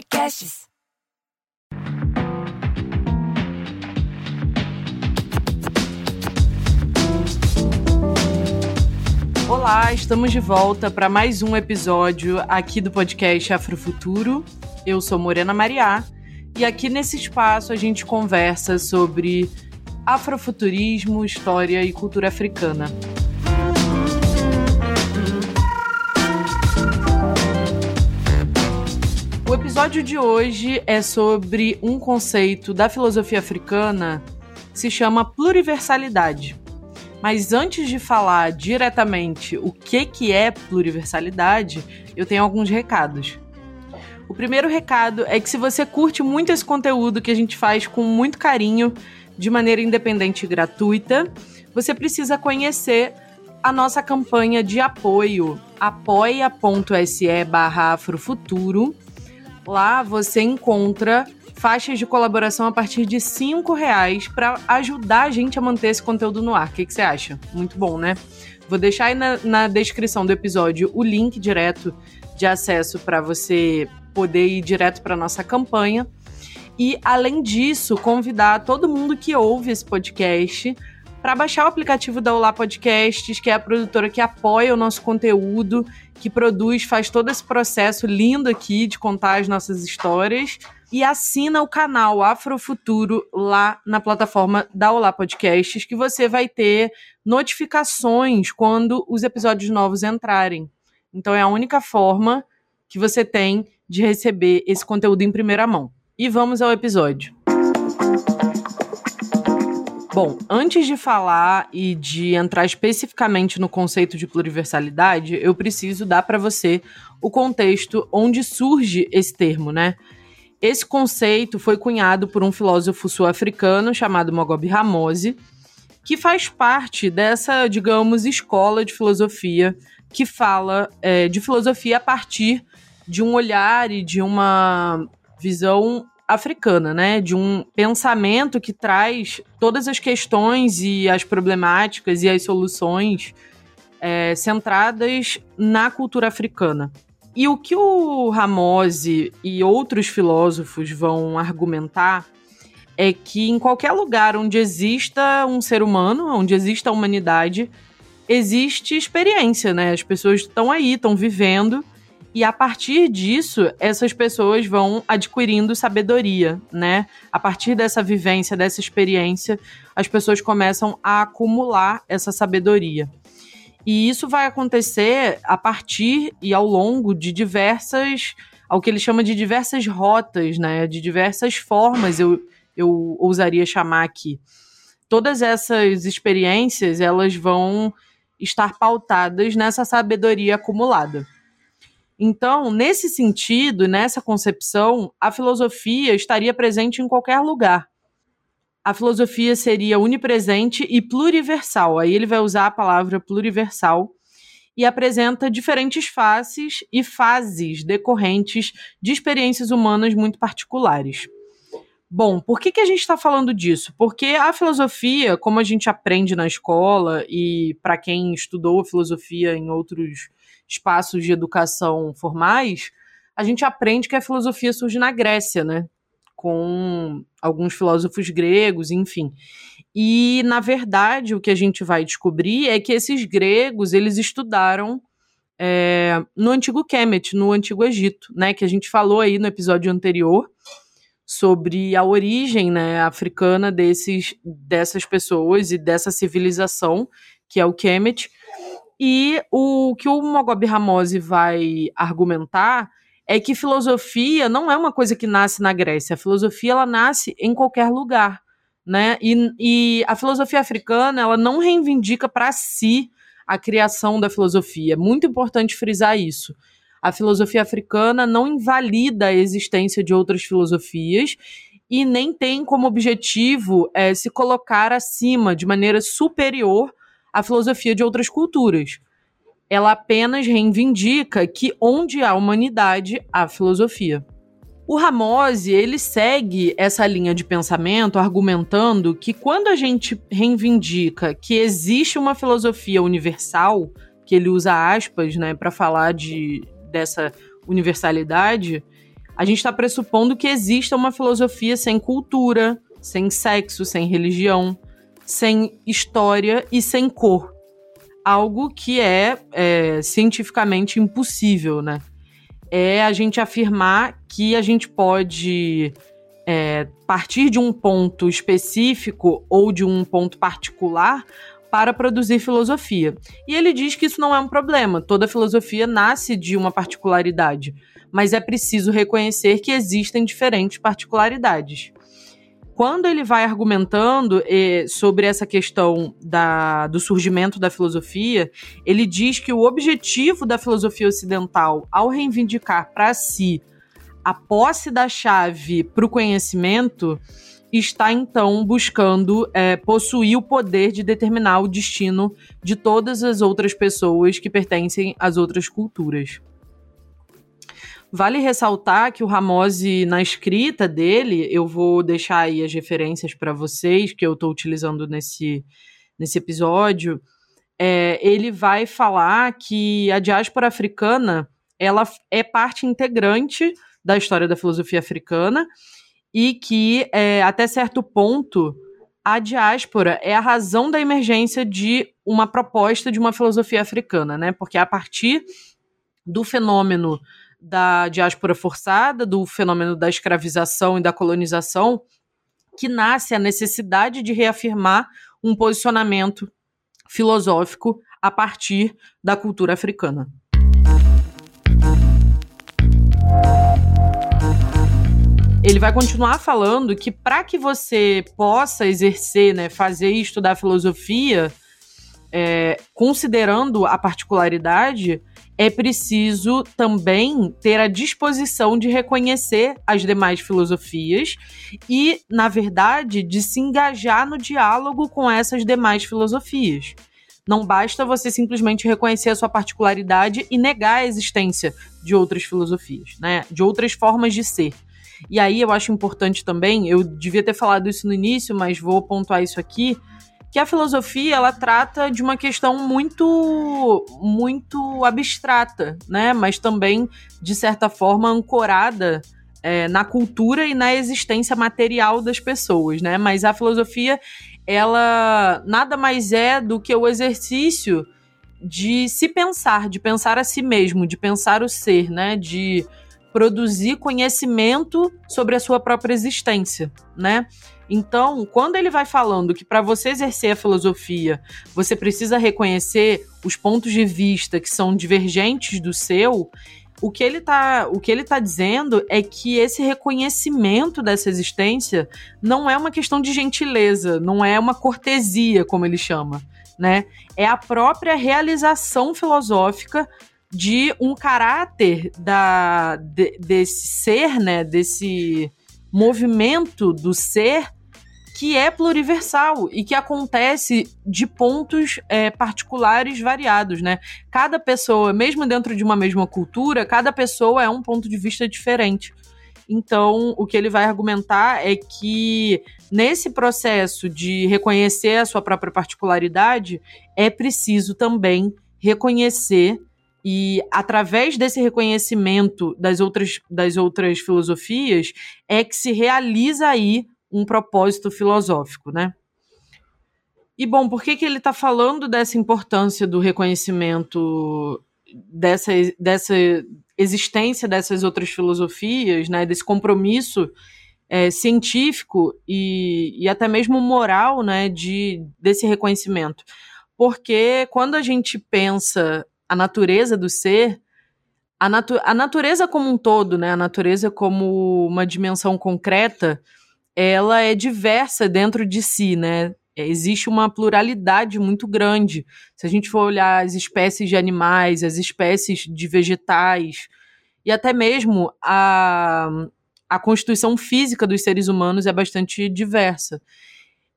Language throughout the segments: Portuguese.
Podcasts. Olá, estamos de volta para mais um episódio aqui do podcast Afrofuturo. Eu sou Morena Mariá e aqui nesse espaço a gente conversa sobre afrofuturismo, história e cultura africana. Episódio de hoje é sobre um conceito da filosofia africana que se chama pluriversalidade. Mas antes de falar diretamente o que, que é pluriversalidade, eu tenho alguns recados. O primeiro recado é que se você curte muito esse conteúdo que a gente faz com muito carinho, de maneira independente e gratuita, você precisa conhecer a nossa campanha de apoio apoia.se barra afrofuturo. Lá você encontra faixas de colaboração a partir de cinco reais para ajudar a gente a manter esse conteúdo no ar. O que, que você acha? Muito bom, né? Vou deixar aí na, na descrição do episódio o link direto de acesso para você poder ir direto para nossa campanha. E, além disso, convidar todo mundo que ouve esse podcast para baixar o aplicativo da Olá Podcasts, que é a produtora que apoia o nosso conteúdo, que produz, faz todo esse processo lindo aqui de contar as nossas histórias e assina o canal Afrofuturo lá na plataforma da Olá Podcasts, que você vai ter notificações quando os episódios novos entrarem. Então é a única forma que você tem de receber esse conteúdo em primeira mão. E vamos ao episódio. Bom, antes de falar e de entrar especificamente no conceito de pluriversalidade, eu preciso dar para você o contexto onde surge esse termo, né? Esse conceito foi cunhado por um filósofo sul-africano chamado Mogobe Ramose, que faz parte dessa, digamos, escola de filosofia que fala é, de filosofia a partir de um olhar e de uma visão africana, né? De um pensamento que traz todas as questões e as problemáticas e as soluções é, centradas na cultura africana. E o que o Ramose e outros filósofos vão argumentar é que em qualquer lugar onde exista um ser humano, onde exista a humanidade, existe experiência, né? As pessoas estão aí, estão vivendo, e a partir disso, essas pessoas vão adquirindo sabedoria, né? A partir dessa vivência, dessa experiência, as pessoas começam a acumular essa sabedoria. E isso vai acontecer a partir e ao longo de diversas, ao que ele chama de diversas rotas, né? De diversas formas, eu, eu ousaria chamar aqui. Todas essas experiências, elas vão estar pautadas nessa sabedoria acumulada. Então, nesse sentido, nessa concepção, a filosofia estaria presente em qualquer lugar a filosofia seria unipresente e pluriversal. Aí ele vai usar a palavra pluriversal e apresenta diferentes faces e fases decorrentes de experiências humanas muito particulares. Bom, por que, que a gente está falando disso? Porque a filosofia, como a gente aprende na escola, e para quem estudou filosofia em outros espaços de educação formais, a gente aprende que a filosofia surge na Grécia, né? com alguns filósofos gregos, enfim. E, na verdade, o que a gente vai descobrir é que esses gregos, eles estudaram é, no antigo Kemet, no antigo Egito, né, que a gente falou aí no episódio anterior sobre a origem né, africana desses, dessas pessoas e dessa civilização, que é o Kemet. E o que o Mogobe Ramose vai argumentar é que filosofia não é uma coisa que nasce na Grécia. A filosofia ela nasce em qualquer lugar, né? E, e a filosofia africana ela não reivindica para si a criação da filosofia. É muito importante frisar isso. A filosofia africana não invalida a existência de outras filosofias e nem tem como objetivo é, se colocar acima, de maneira superior, à filosofia de outras culturas ela apenas reivindica que onde há humanidade, há filosofia. O Ramose, ele segue essa linha de pensamento argumentando que quando a gente reivindica que existe uma filosofia universal, que ele usa aspas, né, para falar de dessa universalidade, a gente está pressupondo que exista uma filosofia sem cultura, sem sexo, sem religião, sem história e sem cor. Algo que é, é cientificamente impossível, né? É a gente afirmar que a gente pode é, partir de um ponto específico ou de um ponto particular para produzir filosofia. E ele diz que isso não é um problema, toda filosofia nasce de uma particularidade, mas é preciso reconhecer que existem diferentes particularidades. Quando ele vai argumentando eh, sobre essa questão da, do surgimento da filosofia, ele diz que o objetivo da filosofia ocidental, ao reivindicar para si a posse da chave para o conhecimento está então buscando é, possuir o poder de determinar o destino de todas as outras pessoas que pertencem às outras culturas. Vale ressaltar que o Ramose, na escrita dele, eu vou deixar aí as referências para vocês que eu estou utilizando nesse, nesse episódio. É, ele vai falar que a diáspora africana ela é parte integrante da história da filosofia africana e que, é, até certo ponto, a diáspora é a razão da emergência de uma proposta de uma filosofia africana, né? Porque a partir do fenômeno da diáspora forçada, do fenômeno da escravização e da colonização, que nasce a necessidade de reafirmar um posicionamento filosófico a partir da cultura africana. ele vai continuar falando que para que você possa exercer, né, fazer e estudar filosofia, é, considerando a particularidade, é preciso também ter a disposição de reconhecer as demais filosofias e, na verdade, de se engajar no diálogo com essas demais filosofias. Não basta você simplesmente reconhecer a sua particularidade e negar a existência de outras filosofias, né? De outras formas de ser. E aí eu acho importante também, eu devia ter falado isso no início, mas vou pontuar isso aqui, que a filosofia ela trata de uma questão muito muito abstrata, né? Mas também de certa forma ancorada é, na cultura e na existência material das pessoas, né? Mas a filosofia ela nada mais é do que o exercício de se pensar, de pensar a si mesmo, de pensar o ser, né? De produzir conhecimento sobre a sua própria existência, né? Então, quando ele vai falando que para você exercer a filosofia, você precisa reconhecer os pontos de vista que são divergentes do seu, o que ele tá, o que ele tá dizendo é que esse reconhecimento dessa existência não é uma questão de gentileza, não é uma cortesia, como ele chama, né? É a própria realização filosófica de um caráter da, de, desse ser, né, desse movimento do ser que é pluriversal e que acontece de pontos é, particulares variados, né? Cada pessoa, mesmo dentro de uma mesma cultura, cada pessoa é um ponto de vista diferente. Então, o que ele vai argumentar é que nesse processo de reconhecer a sua própria particularidade, é preciso também reconhecer e através desse reconhecimento das outras, das outras filosofias é que se realiza aí um propósito filosófico, né? E bom, por que, que ele está falando dessa importância do reconhecimento dessa, dessa existência dessas outras filosofias, né? Desse compromisso é, científico e, e até mesmo moral, né? De, desse reconhecimento. Porque quando a gente pensa a natureza do ser, a, natu a natureza como um todo, né? A natureza como uma dimensão concreta, ela é diversa dentro de si, né? É, existe uma pluralidade muito grande. Se a gente for olhar as espécies de animais, as espécies de vegetais, e até mesmo a, a constituição física dos seres humanos é bastante diversa.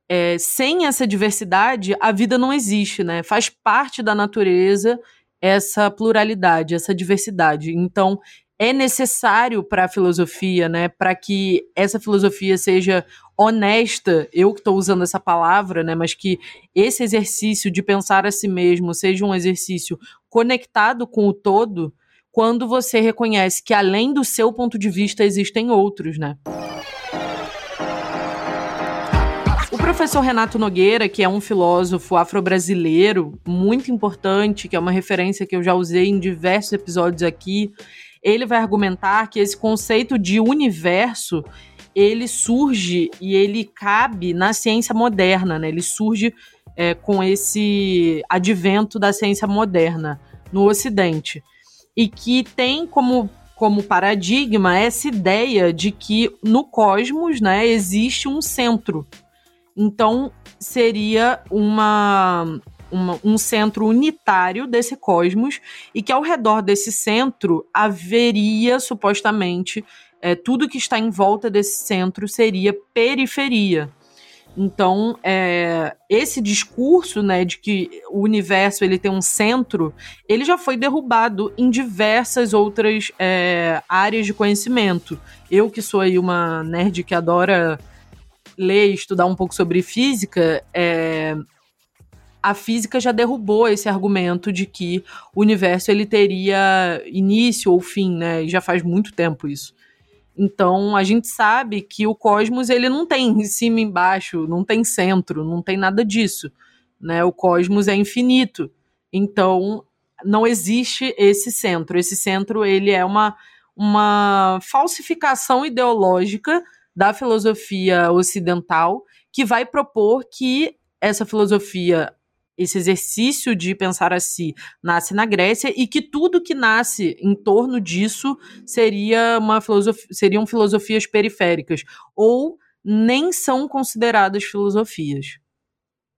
É, sem essa diversidade, a vida não existe, né? Faz parte da natureza essa pluralidade, essa diversidade. Então, é necessário para a filosofia, né, para que essa filosofia seja honesta, eu que estou usando essa palavra, né, mas que esse exercício de pensar a si mesmo seja um exercício conectado com o todo, quando você reconhece que além do seu ponto de vista existem outros, né? O professor Renato Nogueira, que é um filósofo afro-brasileiro muito importante, que é uma referência que eu já usei em diversos episódios aqui, ele vai argumentar que esse conceito de universo ele surge e ele cabe na ciência moderna, né? Ele surge é, com esse advento da ciência moderna no Ocidente e que tem como como paradigma essa ideia de que no cosmos, né, existe um centro. Então seria uma uma, um centro unitário desse cosmos e que ao redor desse centro haveria supostamente é, tudo que está em volta desse centro seria periferia. Então, é, esse discurso, né, de que o universo ele tem um centro, ele já foi derrubado em diversas outras é, áreas de conhecimento. Eu que sou aí uma nerd que adora ler e estudar um pouco sobre física, é, a física já derrubou esse argumento de que o universo ele teria início ou fim, né? E já faz muito tempo isso. Então a gente sabe que o cosmos ele não tem em cima e embaixo, não tem centro, não tem nada disso, né? O cosmos é infinito. Então não existe esse centro. Esse centro ele é uma uma falsificação ideológica da filosofia ocidental que vai propor que essa filosofia esse exercício de pensar assim nasce na Grécia e que tudo que nasce em torno disso seria uma filosofia, seriam filosofias periféricas ou nem são consideradas filosofias.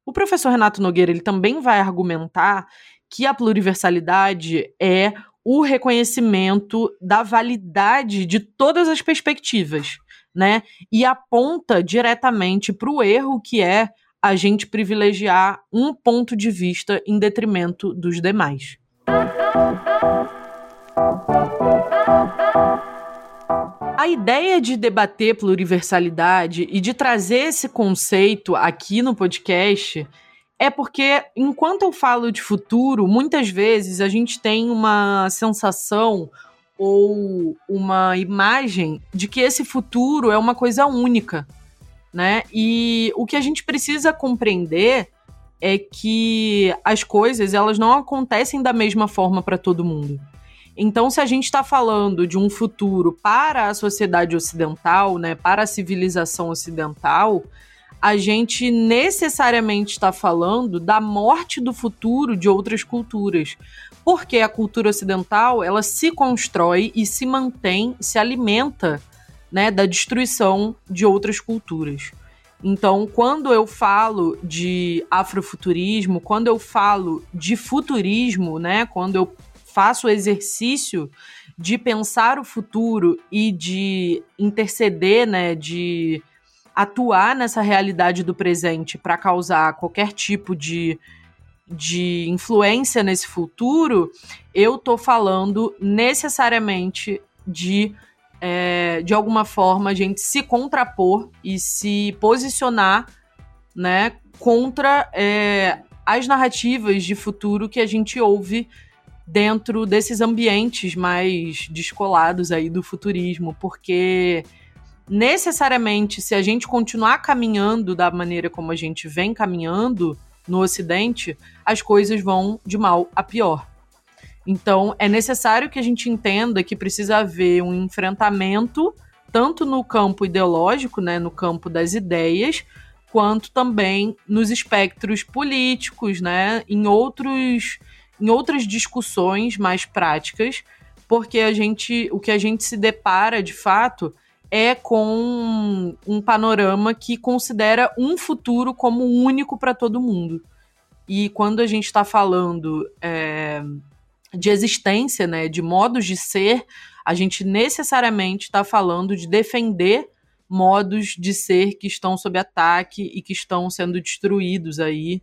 O professor Renato Nogueira ele também vai argumentar que a pluriversalidade é o reconhecimento da validade de todas as perspectivas, né? E aponta diretamente para o erro que é a gente privilegiar um ponto de vista em detrimento dos demais. A ideia de debater pluriversalidade e de trazer esse conceito aqui no podcast é porque, enquanto eu falo de futuro, muitas vezes a gente tem uma sensação ou uma imagem de que esse futuro é uma coisa única né? E o que a gente precisa compreender é que as coisas elas não acontecem da mesma forma para todo mundo. Então, se a gente está falando de um futuro para a sociedade ocidental, né, para a civilização ocidental, a gente necessariamente está falando da morte do futuro de outras culturas. Porque a cultura ocidental, ela se constrói e se mantém, se alimenta né, da destruição de outras culturas. Então, quando eu falo de afrofuturismo, quando eu falo de futurismo, né, quando eu faço o exercício de pensar o futuro e de interceder, né, de atuar nessa realidade do presente para causar qualquer tipo de, de influência nesse futuro, eu tô falando necessariamente de é, de alguma forma, a gente se contrapor e se posicionar né, contra é, as narrativas de futuro que a gente ouve dentro desses ambientes mais descolados aí do futurismo, porque necessariamente se a gente continuar caminhando da maneira como a gente vem caminhando no ocidente, as coisas vão de mal a pior. Então, é necessário que a gente entenda que precisa haver um enfrentamento, tanto no campo ideológico, né, no campo das ideias, quanto também nos espectros políticos, né, em, outros, em outras discussões mais práticas, porque a gente, o que a gente se depara de fato é com um panorama que considera um futuro como único para todo mundo. E quando a gente está falando é, de existência, né, de modos de ser, a gente necessariamente está falando de defender modos de ser que estão sob ataque e que estão sendo destruídos aí,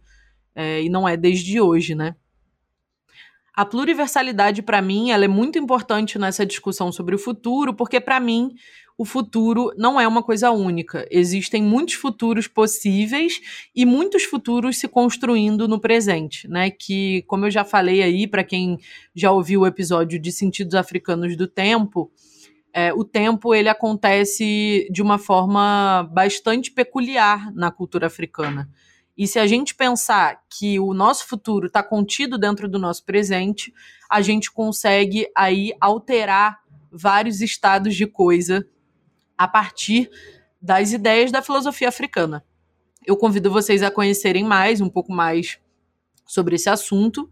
é, e não é desde hoje, né? A pluriversalidade, para mim, ela é muito importante nessa discussão sobre o futuro, porque, para mim, o futuro não é uma coisa única. Existem muitos futuros possíveis e muitos futuros se construindo no presente, né? Que, como eu já falei aí, para quem já ouviu o episódio de Sentidos Africanos do Tempo, é, o tempo ele acontece de uma forma bastante peculiar na cultura africana. E se a gente pensar que o nosso futuro está contido dentro do nosso presente, a gente consegue aí alterar vários estados de coisa a partir das ideias da filosofia africana. Eu convido vocês a conhecerem mais, um pouco mais sobre esse assunto.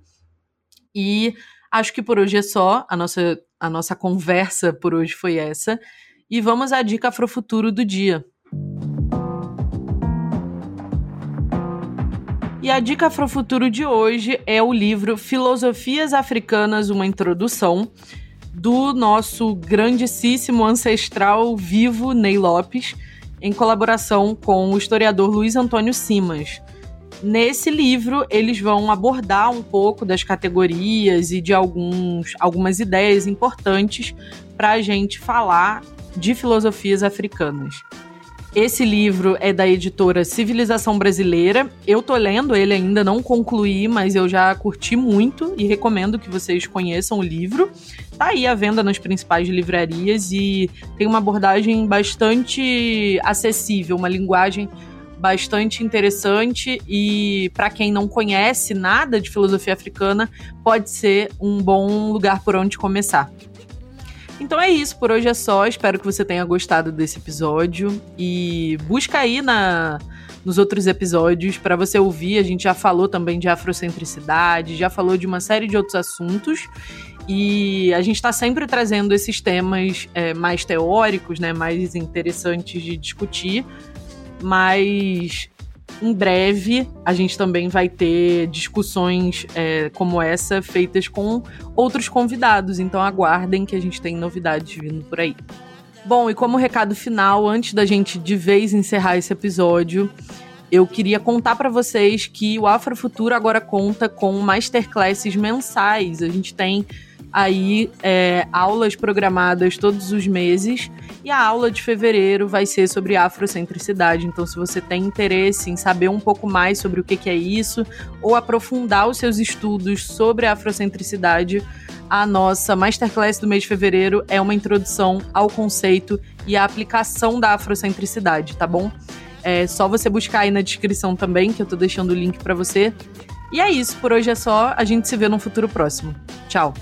E acho que por hoje é só. A nossa, a nossa conversa por hoje foi essa. E vamos à dica Afrofuturo do dia. E a dica Afrofuturo de hoje é o livro Filosofias Africanas, uma introdução, do nosso grandíssimo ancestral vivo Ney Lopes, em colaboração com o historiador Luiz Antônio Simas. Nesse livro, eles vão abordar um pouco das categorias e de alguns, algumas ideias importantes para a gente falar de filosofias africanas. Esse livro é da editora Civilização Brasileira. Eu tô lendo ele ainda, não concluí, mas eu já curti muito e recomendo que vocês conheçam o livro. Tá aí à venda nas principais livrarias e tem uma abordagem bastante acessível, uma linguagem bastante interessante e para quem não conhece nada de filosofia africana, pode ser um bom lugar por onde começar. Então é isso, por hoje é só. Espero que você tenha gostado desse episódio e busca aí na nos outros episódios para você ouvir. A gente já falou também de afrocentricidade, já falou de uma série de outros assuntos. E a gente está sempre trazendo esses temas é, mais teóricos, né, mais interessantes de discutir. Mas em breve a gente também vai ter discussões é, como essa feitas com outros convidados, então aguardem que a gente tem novidades vindo por aí. Bom, e como recado final, antes da gente de vez encerrar esse episódio, eu queria contar para vocês que o Afrofuturo agora conta com masterclasses mensais. A gente tem aí é, aulas programadas todos os meses e a aula de fevereiro vai ser sobre afrocentricidade. Então, se você tem interesse em saber um pouco mais sobre o que, que é isso ou aprofundar os seus estudos sobre afrocentricidade, a nossa masterclass do mês de fevereiro é uma introdução ao conceito e à aplicação da afrocentricidade, tá bom? É só você buscar aí na descrição também, que eu tô deixando o link para você. E é isso, por hoje é só. A gente se vê no futuro próximo. Tchau.